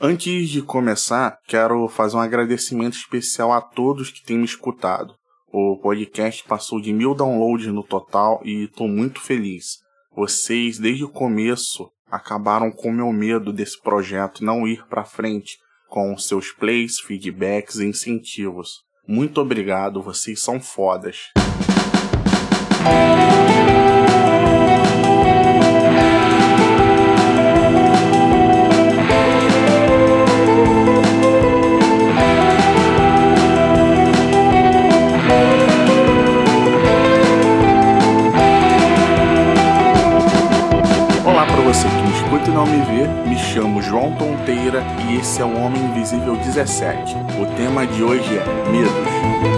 Antes de começar, quero fazer um agradecimento especial a todos que têm me escutado. O podcast passou de mil downloads no total e estou muito feliz. Vocês, desde o começo, acabaram com o meu medo desse projeto não ir para frente, com seus plays, feedbacks e incentivos. Muito obrigado, vocês são fodas. Me chamo João Tonteira e esse é o Homem Invisível 17. O tema de hoje é Medos.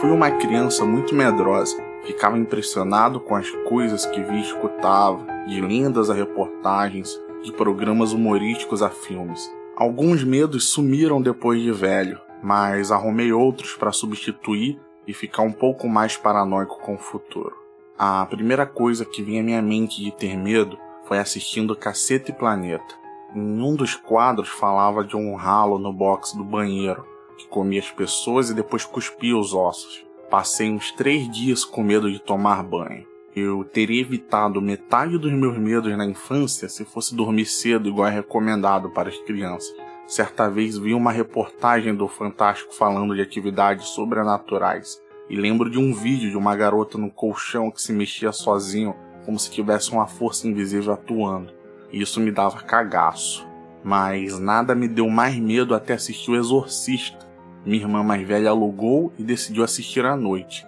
Fui uma criança muito medrosa. Ficava impressionado com as coisas que vi e escutava, de lendas a reportagens, de programas humorísticos a filmes. Alguns medos sumiram depois de velho, mas arrumei outros para substituir e ficar um pouco mais paranoico com o futuro. A primeira coisa que vinha à minha mente de ter medo foi assistindo Caceta e Planeta. Em um dos quadros falava de um ralo no box do banheiro, que comia as pessoas e depois cuspia os ossos. Passei uns três dias com medo de tomar banho. Eu teria evitado metade dos meus medos na infância se fosse dormir cedo, igual é recomendado para as crianças. Certa vez vi uma reportagem do Fantástico falando de atividades sobrenaturais e lembro de um vídeo de uma garota no colchão que se mexia sozinho, como se tivesse uma força invisível atuando. E isso me dava cagaço. Mas nada me deu mais medo até assistir O Exorcista, minha irmã mais velha alugou e decidiu assistir à noite.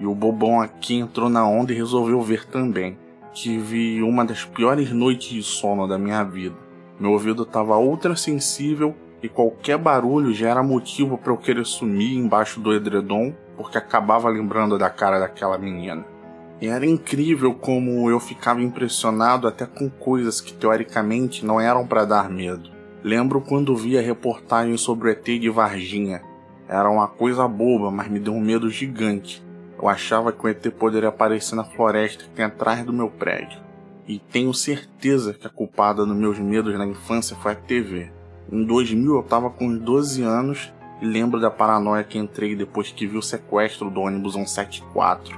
E o bobão aqui entrou na onda e resolveu ver também. Tive uma das piores noites de sono da minha vida. Meu ouvido estava ultra sensível e qualquer barulho já era motivo para eu querer sumir embaixo do edredom, porque acabava lembrando da cara daquela menina. E era incrível como eu ficava impressionado até com coisas que teoricamente não eram para dar medo. Lembro quando vi a reportagem sobre o ET de Varginha, era uma coisa boba, mas me deu um medo gigante. Eu achava que o ET poderia aparecer na floresta que tem atrás do meu prédio. E tenho certeza que a culpada dos meus medos na infância foi a TV. Em 2000 eu estava com uns 12 anos e lembro da paranoia que entrei depois que vi o sequestro do ônibus 174.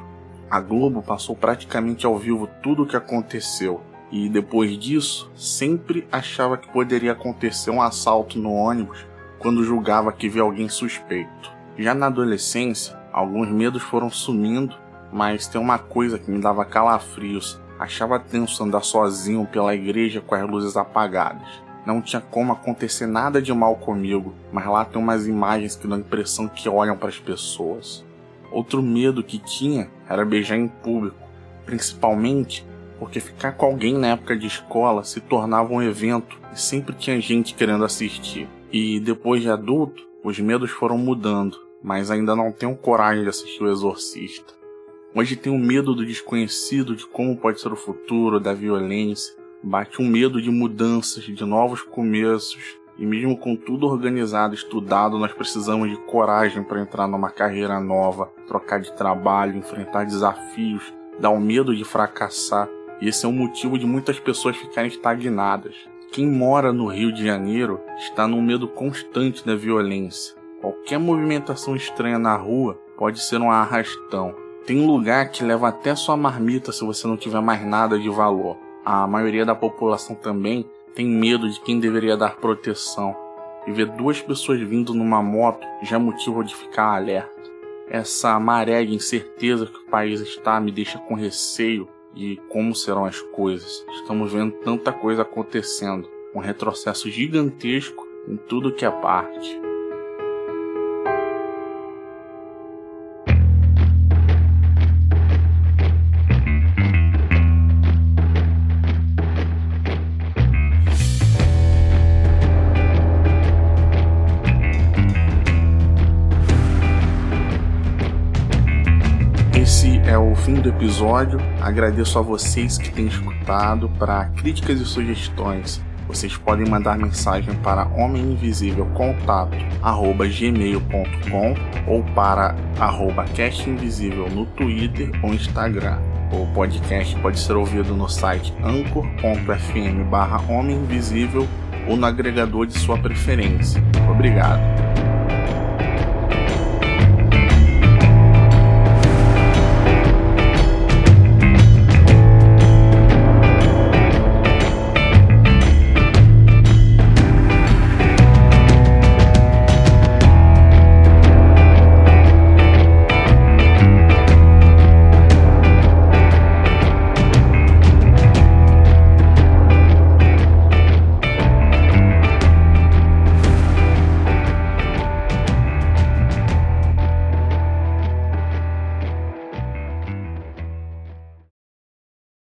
A Globo passou praticamente ao vivo tudo o que aconteceu. E depois disso, sempre achava que poderia acontecer um assalto no ônibus quando julgava que via alguém suspeito. Já na adolescência, alguns medos foram sumindo, mas tem uma coisa que me dava calafrios. Achava tenso andar sozinho pela igreja com as luzes apagadas. Não tinha como acontecer nada de mal comigo, mas lá tem umas imagens que dão a impressão que olham para as pessoas. Outro medo que tinha era beijar em público, principalmente porque ficar com alguém na época de escola se tornava um evento e sempre tinha gente querendo assistir. E depois de adulto, os medos foram mudando, mas ainda não tenho coragem de assistir O Exorcista. Hoje tenho medo do desconhecido, de como pode ser o futuro, da violência. Bate um medo de mudanças, de novos começos. E mesmo com tudo organizado, estudado, nós precisamos de coragem para entrar numa carreira nova, trocar de trabalho, enfrentar desafios, dar o medo de fracassar. E esse é o motivo de muitas pessoas ficarem estagnadas. Quem mora no Rio de Janeiro está num medo constante da violência. Qualquer movimentação estranha na rua pode ser um arrastão. Tem lugar que leva até sua marmita se você não tiver mais nada de valor. A maioria da população também tem medo de quem deveria dar proteção. E ver duas pessoas vindo numa moto já é motivo de ficar alerta. Essa maré de incerteza que o país está me deixa com receio de como serão as coisas. Estamos vendo tanta coisa acontecendo, um retrocesso gigantesco em tudo que é parte. Ao fim do episódio. Agradeço a vocês que têm escutado. Para críticas e sugestões, vocês podem mandar mensagem para homeminvisívelcontato@gmail.com ou para arroba castinvisível no Twitter ou Instagram. O podcast pode ser ouvido no site anchor.fm barra ou no agregador de sua preferência. Obrigado.